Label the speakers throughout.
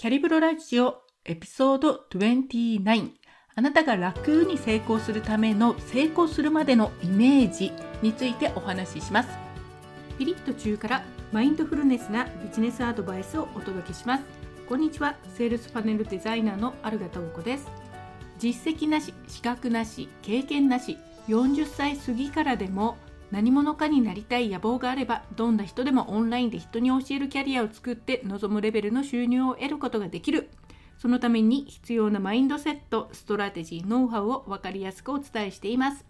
Speaker 1: キャリブロラジオエピソード29あなたが楽に成功するための成功するまでのイメージについてお話しします。ピリッと中からマインドフルネスなビジネスアドバイスをお届けします。こんにちは。セールスパネルデザイナーのアルガタオコです。実績なし資格なし経験なし40歳過ぎからでも何者かになりたい野望があればどんな人でもオンラインで人に教えるキャリアを作って望むレベルの収入を得ることができる。そのために必要なマインドセットストラテジーノウハウを分かりやすくお伝えしています。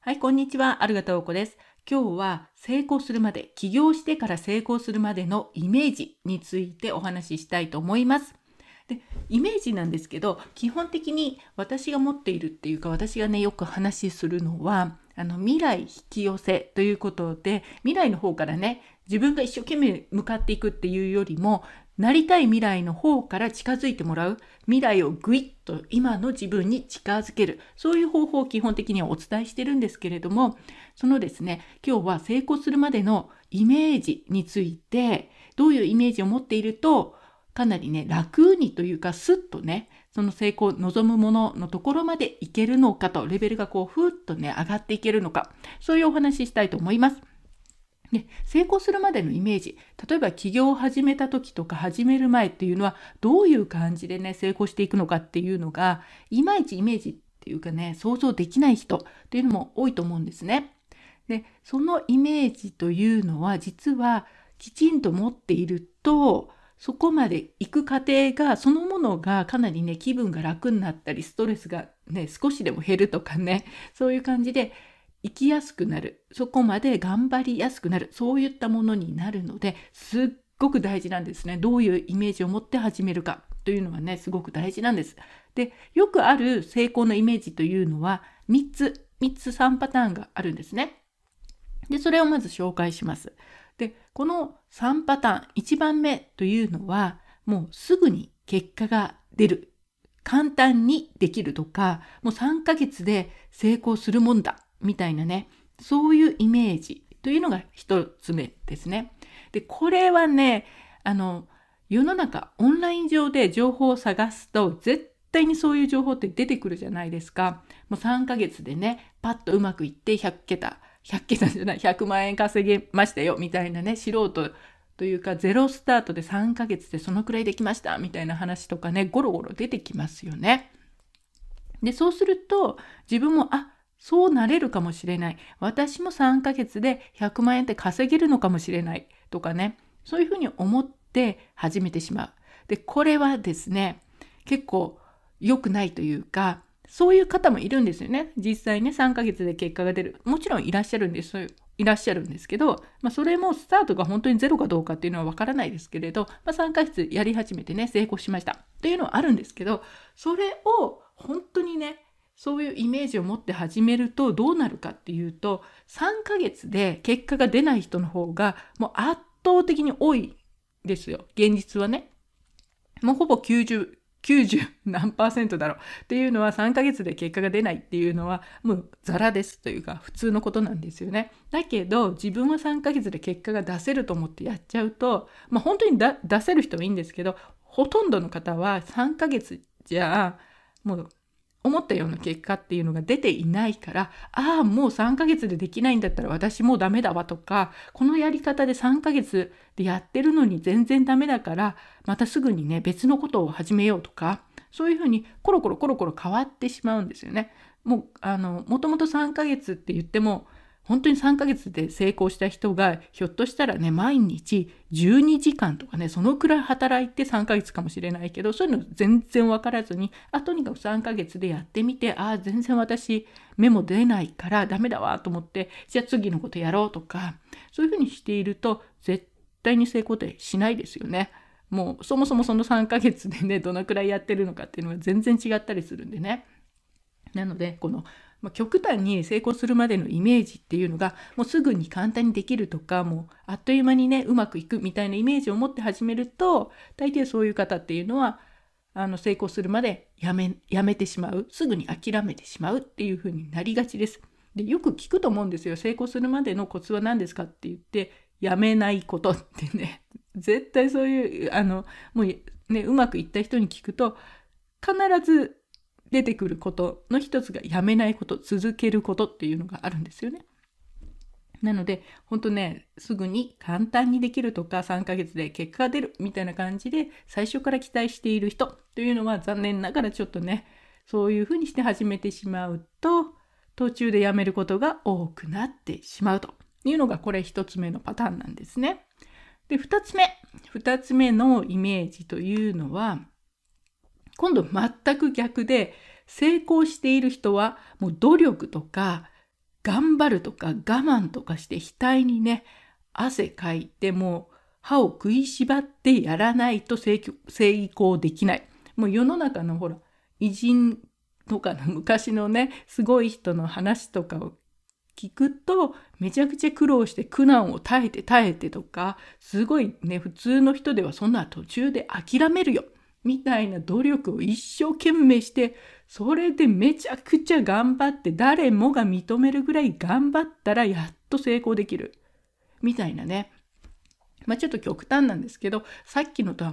Speaker 1: はいこんにちは。あるがたおこです。今日は成功するまで起業してから成功するまでのイメージについてお話ししたいと思います。でイメージなんですけど基本的に私が持っているっていうか私がねよく話しするのはあの未来引き寄せということで未来の方からね自分が一生懸命向かっていくっていうよりもなりたい未来の方から近づいてもらう。未来をぐいっと今の自分に近づける。そういう方法を基本的にはお伝えしてるんですけれどもそのですね今日は成功するまでのイメージについてどういうイメージを持っているとかなりね楽にというかスッとねその成功を、望むもののところまでいけるのかと、レベルがこう、ふーっとね、上がっていけるのか、そういうお話ししたいと思います。で成功するまでのイメージ例えば起業を始めた時とか始める前っていうのはどういう感じでね成功していくのかっていうのがいまいちイメージっていうかね想像できない人っていうのも多いと思うんですね。でそのイメージというのは実はきちんと持っているとそこまで行く過程が、そのものがかなりね、気分が楽になったり、ストレスがね、少しでも減るとかね、そういう感じで生きやすくなる。そこまで頑張りやすくなる。そういったものになるので、すっごく大事なんですね。どういうイメージを持って始めるかというのはね、すごく大事なんです。で、よくある成功のイメージというのは、3つ、3つ3パターンがあるんですね。で、それをまず紹介します。で、この3パターン、1番目というのは、もうすぐに結果が出る。簡単にできるとか、もう3ヶ月で成功するもんだ。みたいなね、そういうイメージというのが1つ目ですね。で、これはね、あの、世の中、オンライン上で情報を探すと、絶対にそういう情報って出てくるじゃないですか。もう3ヶ月でね、パッとうまくいって100桁100桁じゃない、100万円稼げましたよ、みたいなね、素人というか、ゼロスタートで3ヶ月でそのくらいできました、みたいな話とかね、ゴロゴロ出てきますよね。で、そうすると、自分も、あ、そうなれるかもしれない。私も3ヶ月で100万円って稼げるのかもしれない。とかね、そういうふうに思って始めてしまう。で、これはですね、結構良くないというか、そういう方もいるんですよね。実際ね、3ヶ月で結果が出る。もちろんいらっしゃるんです。いらっしゃるんですけど、まあ、それもスタートが本当にゼロかどうかっていうのはわからないですけれど、まあ、3ヶ月やり始めてね、成功しましたっていうのはあるんですけど、それを本当にね、そういうイメージを持って始めるとどうなるかっていうと、3ヶ月で結果が出ない人の方がもう圧倒的に多いですよ。現実はね。もうほぼ90、90何パーセントだろうっていうのは3ヶ月で結果が出ないっていうのはもうザラですというか普通のことなんですよね。だけど自分は3ヶ月で結果が出せると思ってやっちゃうと、まあ本当に出せる人はいいんですけどほとんどの方は3ヶ月じゃもう思ったような結果っていうのが出ていないから、ああ、もう3ヶ月でできないんだったら私もうダメだわとか、このやり方で3ヶ月でやってるのに全然ダメだから、またすぐにね、別のことを始めようとか、そういうふうにコロコロコロコロ変わってしまうんですよね。もう、あの、もともと3ヶ月って言っても、本当に3ヶ月で成功した人がひょっとしたらね毎日12時間とかねそのくらい働いて3ヶ月かもしれないけどそういうの全然分からずにあとにかく3ヶ月でやってみてああ全然私目も出ないからダメだわと思ってじゃあ次のことやろうとかそういうふうにしていると絶対に成功ってしないですよね。もうそもそもその3ヶ月でねどのくらいやってるのかっていうのが全然違ったりするんでね。なのでこのまあ、極端に成功するまでのイメージっていうのがもうすぐに簡単にできるとかもうあっという間にねうまくいくみたいなイメージを持って始めると大抵そういう方っていうのはあの成功するまでやめやめてしまうすぐに諦めてしまうっていうふうになりがちです。でよく聞くと思うんですよ成功するまでのコツは何ですかって言ってやめないことってね 絶対そういうあのもうね、うまくいった人に聞くと必ず出てくることの一つがやめないこと続けることっていうのがあるんですよね。なので本当ねすぐに簡単にできるとか3ヶ月で結果が出るみたいな感じで最初から期待している人というのは残念ながらちょっとねそういうふうにして始めてしまうと途中でやめることが多くなってしまうというのがこれ1つ目のパターンなんですね。で2つ目2つ目のイメージというのは今度全く逆で成功している人はもう努力とか頑張るとか我慢とかして額にね汗かいてもう歯を食いしばってやらないと成功できない。もう世の中のほら偉人とかの昔のねすごい人の話とかを聞くとめちゃくちゃ苦労して苦難を耐えて耐えてとかすごいね普通の人ではそんな途中で諦めるよみたいな努力を一生懸命してそれでめちゃくちゃ頑張って誰もが認めるぐらい頑張ったらやっと成功できるみたいなねまあちょっと極端なんですけどさっきのとは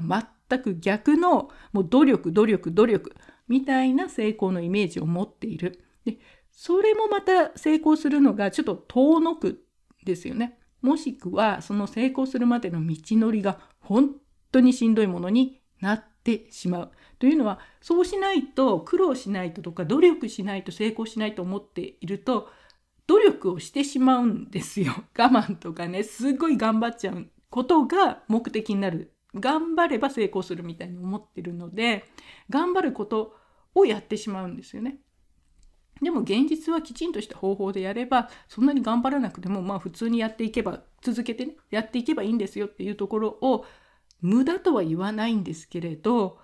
Speaker 1: 全く逆のもう努力努力努力みたいな成功のイメージを持っている。でそれもまた成功するのがちょっと遠のくですよね。もしくはその成功するまでの道のりが本当にしんどいものになっててしまう。というのはそうしないと苦労しないととか努力しないと成功しないと思っていると努力をしてしまうんですよ。我慢とかねすごい頑張っちゃうことが目的になる。頑張れば成功するみたいに思ってるので頑張ることをやってしまうんですよね。でも現実はきちんとした方法でやればそんなに頑張らなくてもまあ普通にやっていけば続けてねやっていけばいいんですよっていうところを無駄とは言わないんですけれど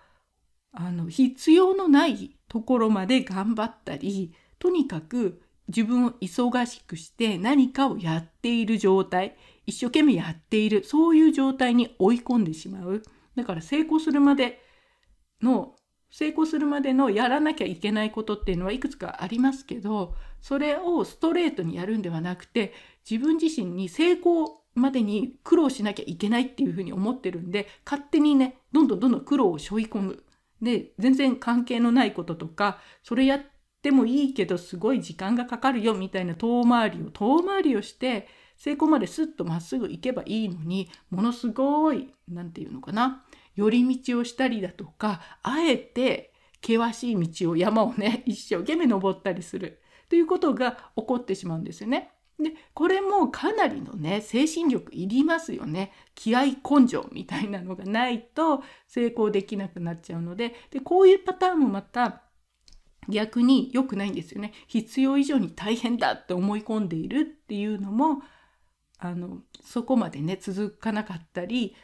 Speaker 1: あの必要のないところまで頑張ったりとにかく自分を忙しくして何かをやっている状態一生懸命やっているそういう状態に追い込んでしまう。だから成功するまでの成功するまでのやらなきゃいけないことっていうのはいくつかありますけどそれをストレートにやるんではなくて自分自身に成功までに苦労しなきゃいけないっていうふうに思ってるんで勝手にねどんどんどんどん苦労を背負い込む。で全然関係のないこととかそれやってもいいけどすごい時間がかかるよみたいな遠回りを遠回りをして成功まですっとまっすぐ行けばいいのにものすごい何て言うのかな寄り道をしたりだとかあえて険しい道を山をね一生懸命登ったりするということが起こってしまうんですよね。でこれもかなりのね精神力いりますよね。気合根性みたいなのがないと成功できなくなっちゃうので。でこういうパターンもまた逆に良くないんですよね。必要以上に大変だって思い込んでいるっていうのもあのそこまでね続かなかったり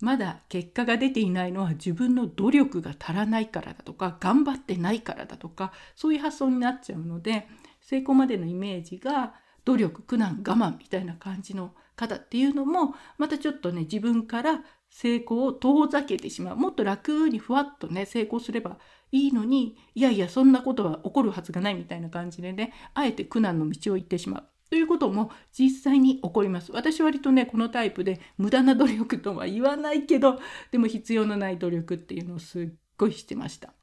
Speaker 1: まだ結果が出ていないのは自分の努力が足らないからだとか頑張ってないからだとかそういう発想になっちゃうので成功までのイメージが努力苦難我慢みたいな感じの方っていうのもまたちょっとね自分から成功を遠ざけてしまうもっと楽にふわっとね成功すればいいのにいやいやそんなことは起こるはずがないみたいな感じでねあえて苦難の道を行ってしまう。ということも実際に起こります。私割とね、このタイプで無駄な努力とは言わないけど、でも必要のない努力っていうのをすっごいしてました。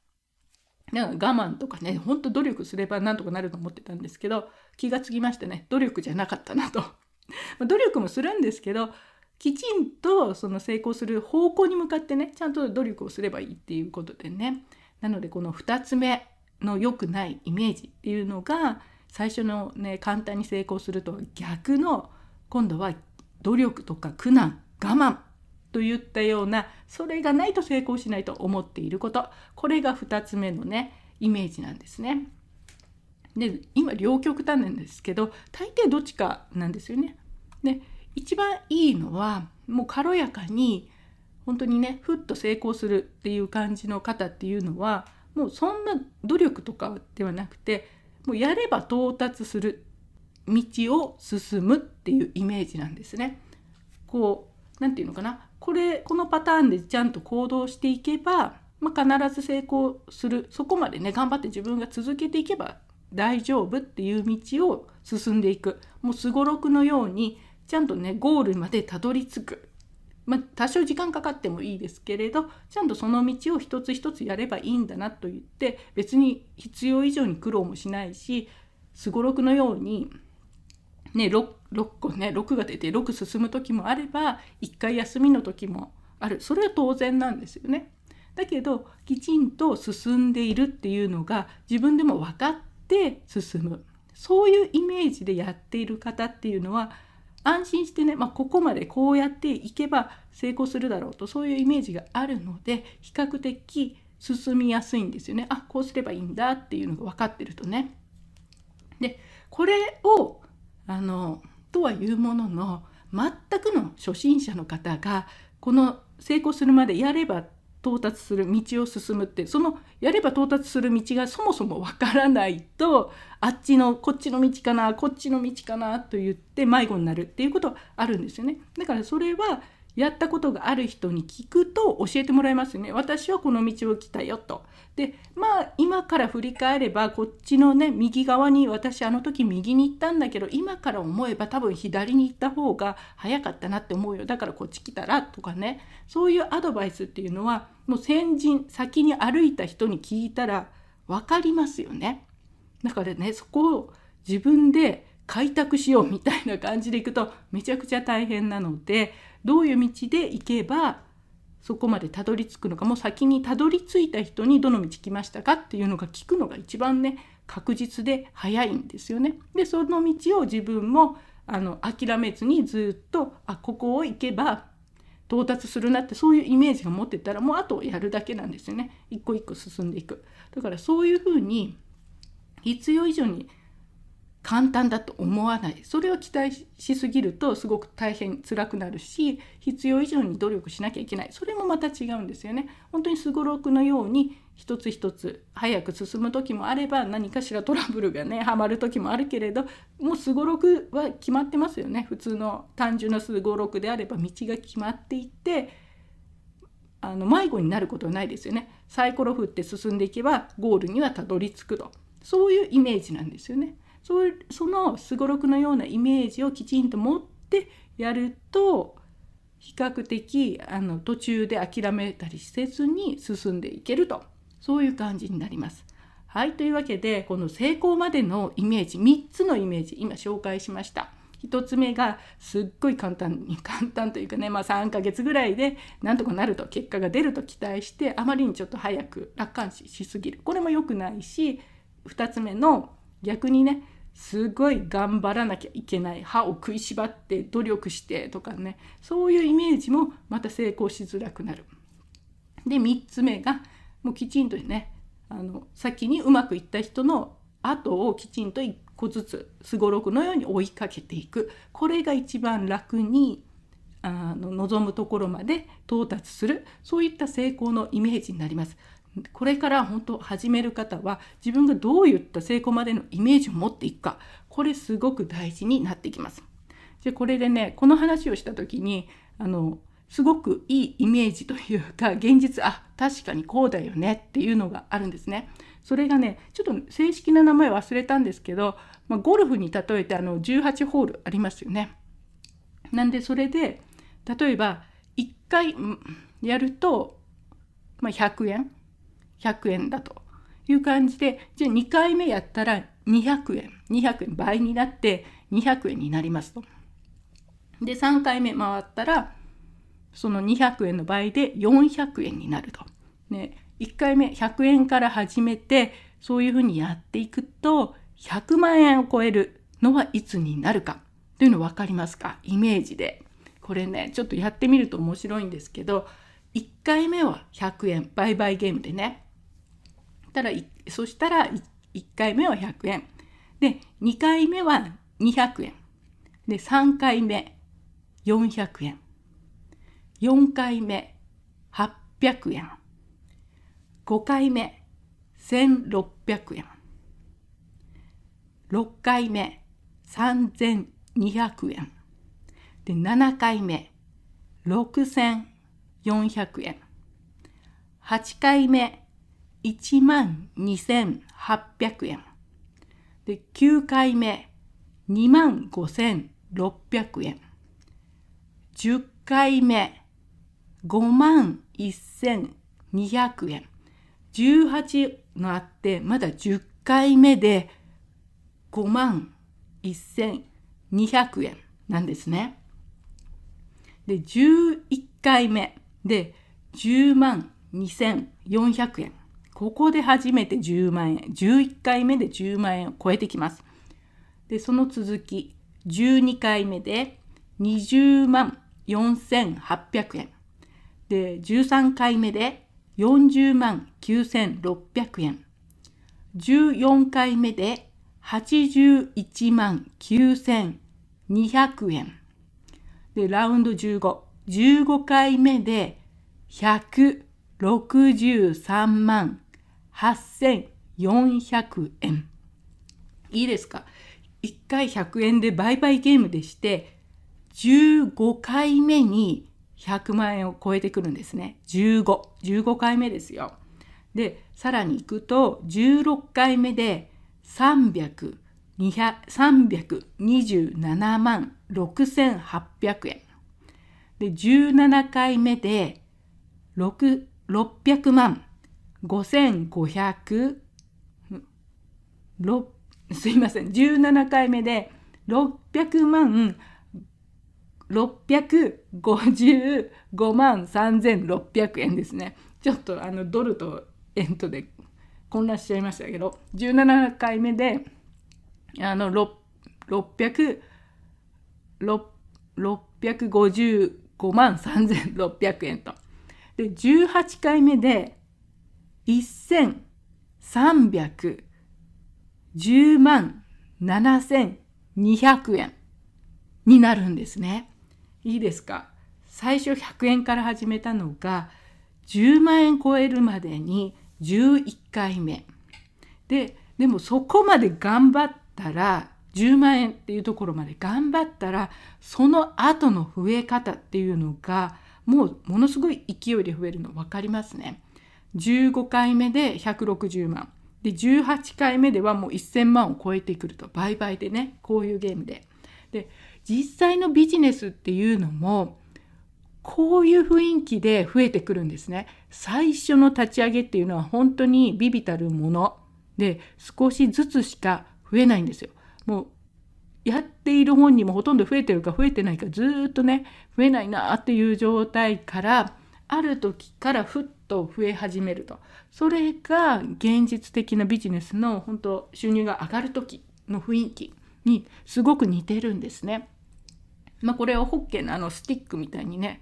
Speaker 1: なんか我慢とかね、ほんと努力すればなんとかなると思ってたんですけど、気がつきましてね、努力じゃなかったなと。努力もするんですけど、きちんとその成功する方向に向かってね、ちゃんと努力をすればいいっていうことでね。なのでこの2つ目の良くないイメージっていうのが、最初のね簡単に成功すると逆の今度は努力とか苦難我慢といったようなそれがないと成功しないと思っていることこれが2つ目のねイメージなんですね。で今両極端なんですけど大抵どっちかなんですよね。で一番いいのはもう軽やかに本当にねふっと成功するっていう感じの方っていうのはもうそんな努力とかではなくてもうやれば到達する道を進むっていうイメージなんですね。こう何て言うのかな？これこのパターンでちゃんと行動していけば、まあ、必ず成功する。そこまでね頑張って自分が続けていけば大丈夫っていう道を進んでいく。もうすごろくのようにちゃんとねゴールまでたどり着く。まあ、多少時間かかってもいいですけれどちゃんとその道を一つ一つやればいいんだなと言って別に必要以上に苦労もしないしすごろくのように、ね、6, 6個ね6が出て6進む時もあれば1回休みの時もあるそれは当然なんですよね。だけどきちんと進んでいるっていうのが自分でも分かって進むそういうイメージでやっている方っていうのは安心してね、まあ、ここまでこうやっていけば成功するだろうとそういうイメージがあるので比較的進みやすいんですよねあこうすればいいんだっていうのが分かってるとね。でこれをあのとはいうものの全くの初心者の方がこの成功するまでやれば到達する道を進むってそのやれば到達する道がそもそもわからないとあっちのこっちの道かなこっちの道かなと言って迷子になるっていうことはあるんですよね。だからそれはやったことがある人に聞くと教えてもらえますね。私はこの道を来たよと。でまあ今から振り返ればこっちのね右側に私あの時右に行ったんだけど今から思えば多分左に行った方が早かったなって思うよだからこっち来たらとかねそういうアドバイスっていうのはもう先人先に歩いた人に聞いたら分かりますよね。だからねそこを自分で開拓しようみたいな感じでいくとめちゃくちゃ大変なのでどういう道で行けばそこまでたどり着くのかもう先にたどり着いた人にどの道来ましたかっていうのが聞くのが一番ね確実で早いんですよね。でその道を自分もあの諦めずにずっとあここを行けば到達するなってそういうイメージが持ってたらもうあとやるだけなんですよね一個一個進んでいくだからそういうふうに必要以上に簡単だと思わない。それを期待しすぎるとすごく大変辛くなるし必要以上に努力しなきゃいけない。それもまた違うんですよね。本当にすごろくのように一つ一つ早く進む時もあれば何かしらトラブルがねはまる時もあるけれどもうすごろくは決まってますよね。普通の単純なすごろくであれば道が決まっていってあの迷子になることはないですよね。サイコロ振って進んでいけばゴールにはたどり着くと。そういうイメージなんですよね。そうそのすごろくのようなイメージをきちんと持ってやると比較的あの途中で諦めたりせずに進んでいけるとそういう感じになります。はいというわけでこの成功までのイメージ3つのイメージ今紹介しました。1つ目がすっごい簡単に 簡単というかね、まあ、3ヶ月ぐらいでなんとかなると結果が出ると期待してあまりにちょっと早く楽観視しすぎるこれも良くないし2つ目の逆にねすごい頑張らなきゃいけない歯を食いしばって努力してとかねそういうイメージもまた成功しづらくなる。で3つ目がもうきちんとねあの先にうまくいった人の後をきちんと1個ずつすごろくのように追いかけていくこれが一番楽にあの望むところまで到達するそういった成功のイメージになります。これから本当始める方は自分がどういった成功までのイメージを持っていくかこれすごく大事になってきます。じゃこれでねこの話をした時にあのすごくいいイメージというか現実あ確かにこうだよねっていうのがあるんですね。それがねちょっと正式な名前忘れたんですけど、まあ、ゴルフに例えてあの18ホールありますよね。なんでそれで例えば1回やると、まあ、100円100円だという感じで、じゃあ2回目やったら200円、200円倍になって200円になりますと。で、3回目回ったら、その200円の倍で400円になると。ね、1回目100円から始めて、そういうふうにやっていくと、100万円を超えるのはいつになるかというの分かりますか？イメージで。これね、ちょっとやってみると面白いんですけど、1回目は100円、売買ゲームでね。たらそしたら 1, 回目は100円。で2回目は200円。で3回目400円。4回目800円。5回目1600円。6回目3200円。で7回目6400円。8回目1万2800円。で、9回目、2万5600円。10回目、5万1200円。18のあって、まだ10回目で5万1200円なんですね。で、11回目で10万2400円。ここで初めて10万円。11回目で10万円を超えてきます。で、その続き、12回目で20万4800円。で、13回目で40万9600円。14回目で81万9200円。で、ラウンド15。15回目で163万8400円。いいですか ?1 回100円で売買ゲームでして、15回目に100万円を超えてくるんですね。15。15回目ですよ。で、さらに行くと、16回目で300、327万6800円。で、17回目で6 600万5500すいません。17回目で600万。655万3600円ですね。ちょっとあのドルと円とで混乱しちゃいましたけど17回目であの600 655万3600円と。で、18回目で1310万7200円になるんですね。いいですか？最初100円から始めたのが10万円超えるまでに11回目。で、でもそこまで頑張ったら10万円っていうところまで頑張ったらその後の増え方っていうのがもうものすごい勢いで増えるの分かりますね。15回目で160万。で、18回目ではもう1000万を超えてくると。売買でね、こういうゲームで。で、実際のビジネスっていうのも、こういう雰囲気で増えてくるんですね。最初の立ち上げっていうのは本当にビビたるもので、少しずつしか増えないんですよ。もうやっている本人もほとんど増えてるか増えてないかずっとね増えないなっていう状態からある時からふっと増え始めるとそれが現実的なビジネスの本当収入が上がる時の雰囲気にすごく似てるんですね。まあ、これをホッケーのあのスティックみたいにね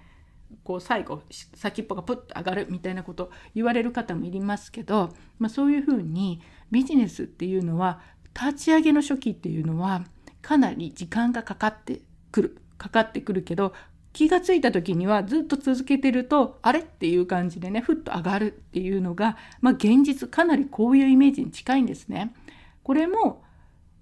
Speaker 1: こう最後先っぽがプッと上がるみたいなこと言われる方もいりますけど、まあ、そういうふうにビジネスっていうのは立ち上げの初期っていうのはかなり時間がかかってくるかかってくるけど気がついた時にはずっと続けてるとあれ？っていう感じでねふっと上がるっていうのが、まあ、現実かなりこういうイメージに近いんですね。これも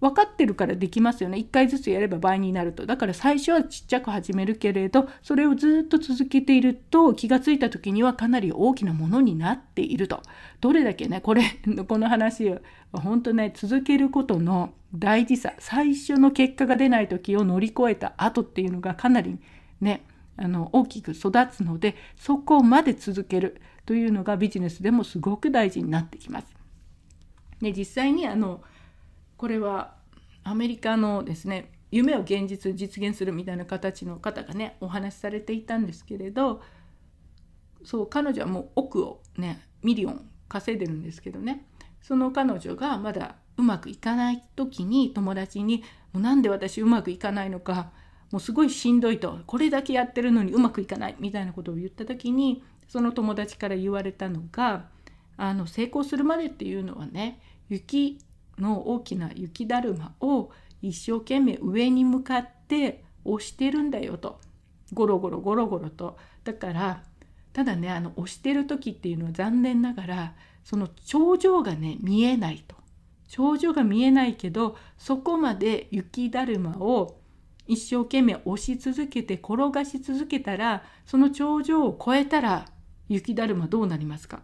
Speaker 1: 分かってるからできますよね。1回ずつやれば倍になると。だから最初はちっちゃく始めるけれど、それをずっと続けていると気がついた時にはかなり大きなものになっていると。どれだけね、これ、この話は本当ね、続けることの大事さ、最初の結果が出ない時を乗り越えた後っていうのがかなりね、あの大きく育つので、そこまで続けるというのがビジネスでもすごく大事になってきます。で、実際にあの、これはアメリカのですね夢を現実実現するみたいな形の方がねお話しされていたんですけれどそう彼女はもう億をねミリオン稼いでるんですけどねその彼女がまだうまくいかない時に友達に「もうなで私うまくいかないのかもうすごいしんどいと。これだけやってるのにうまくいかない」みたいなことを言った時にその友達から言われたのがあの成功するまでっていうのはね雪の大きな雪だるまを一生懸命上に向かって押してるんだよと。ゴロゴロゴロゴロと。だからただねあの押してる時っていうのは残念ながらその頂上がね見えないと。頂上が見えないけどそこまで雪だるまを一生懸命押し続けて転がし続けたらその頂上を越えたら雪だるまどうなりますか？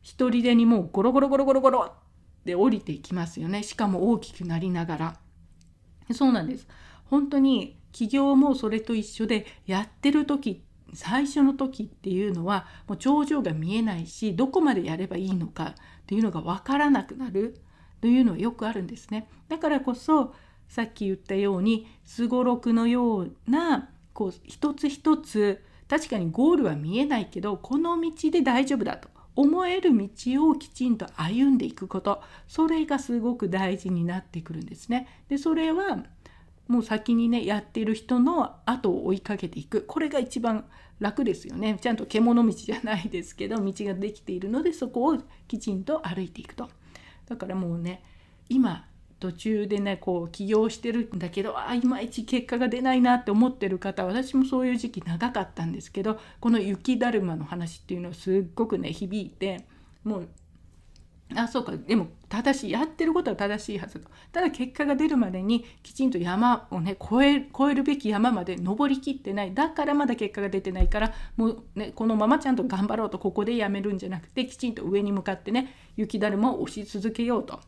Speaker 1: 一人でにもうゴロゴロゴロゴロゴロで降りていきますよね。しかも大きくなりながら。そうなんです。本当に起業もそれと一緒でやってる時最初の時っていうのはもう頂上が見えないしどこまでやればいいのかっていうのが分からなくなるというのはよくあるんですね。だからこそさっき言ったようにすごろくのようなこう一つ一つ確かにゴールは見えないけどこの道で大丈夫だと思える道をきちんと歩んでいくこと。それがすごく大事になってくるんですね。でそれはもう先にねやってる人の後を追いかけていく。これが一番楽ですよね。ちゃんと獣道じゃないですけど道ができているのでそこをきちんと歩いていくと。だからもうね今途中でねこう起業してるんだけどあいまいち結果が出ないなって思ってる方私もそういう時期長かったんですけどこの雪だるまの話っていうのはすっごくね響いてもうあそうかでも正しいやってることは正しいはずとただ結果が出るまでにきちんと山をね越え越えるべき山まで登りきってない。だからまだ結果が出てないからもうねこのままちゃんと頑張ろうとここでやめるんじゃなくてきちんと上に向かってね雪だるまを押し続けようと。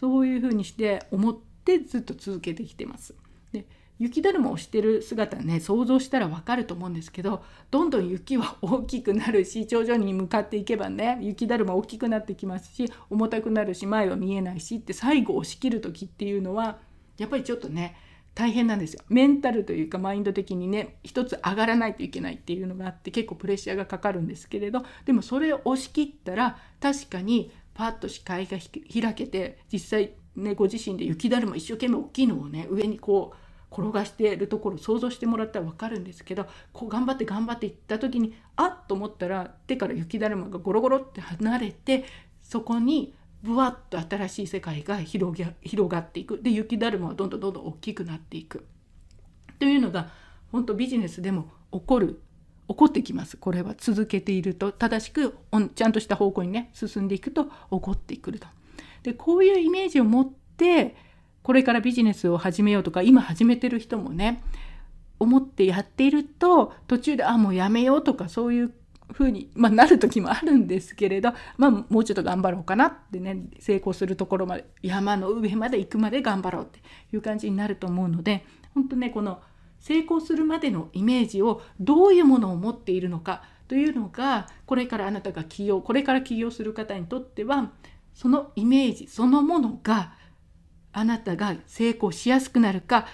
Speaker 1: そういうふうにして思ってずっと続けてきてます。で雪だるまをしてる姿ね想像したらわかると思うんですけどどんどん雪は大きくなるし頂上に向かっていけばね雪だるま大きくなってきますし重たくなるし前は見えないしって最後押し切る時っていうのはやっぱりちょっとね大変なんですよメンタルというかマインド的にね一つ上がらないといけないっていうのがあって結構プレッシャーがかかるんですけれどでもそれを押し切ったら確かにパッと視界が開けて実際ねご自身で雪だるま一生懸命大きいのをね上にこう転がしているところ想像してもらったら分かるんですけどこう頑張って頑張っていった時にあっと思ったら手から雪だるまがゴロゴロって離れてそこにぶわっと新しい世界が広げ広がっていく。で雪だるまはどんどんどんどん大きくなっていく。というのが本当ビジネスでも起こる起こってきますこれは続けていると正しくちゃんとした方向にね進んでいくと起こってくると。でこういうイメージを持ってこれからビジネスを始めようとか今始めてる人もね思ってやっていると途中であもうやめようとかそういう風に、まあ、なる時もあるんですけれど、まあ、もうちょっと頑張ろうかなってね成功するところまで山の上まで行くまで頑張ろうっていう感じになると思うので本当ねこの成功するまでのイメージをどういうものを持っているのかというのがこれからあなたが起業これから起業する方にとってはそのイメージそのものがあなたが成功しやすくなるか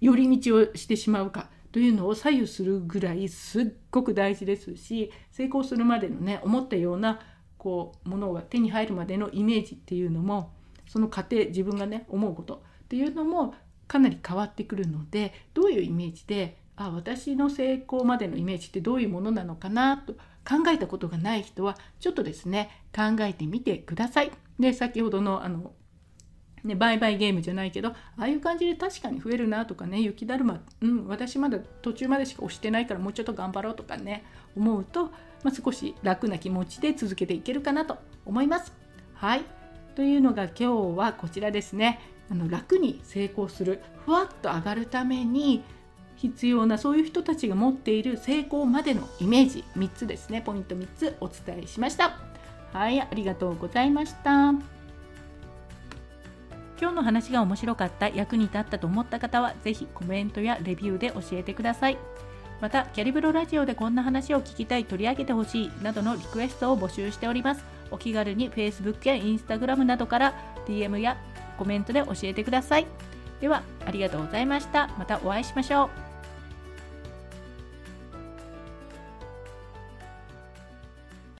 Speaker 1: 寄り道をしてしまうかというのを左右するぐらいすっごく大事ですし成功するまでのね思ったようなこうものが手に入るまでのイメージっていうのもその過程自分がね思うことっていうのもかなり変わってくるのでどういうイメージであ私の成功までのイメージってどういうものなのかなと考えたことがない人はちょっとですね考えてみてください。で先ほどのあのね、バイバイゲームじゃないけどああいう感じで確かに増えるなとかね雪だるま、うん、私まだ途中までしか押してないからもうちょっと頑張ろうとかね思うと、まあ、少し楽な気持ちで続けていけるかなと思います。はいというのが今日はこちらですねあの楽に成功するふわっと上がるために必要なそういう人たちが持っている成功までのイメージ3つですね。ポイント3つお伝えしました。はいありがとうございました。今日の話が面白かった役に立ったと思った方は是非コメントやレビューで教えてください。またキャリブロラジオでこんな話を聞きたい取り上げてほしいなどのリクエストを募集しております。お気軽に Facebook や Instagram などから DM やコメントで教えてください。では、ありがとうございました。またお会いしましょう。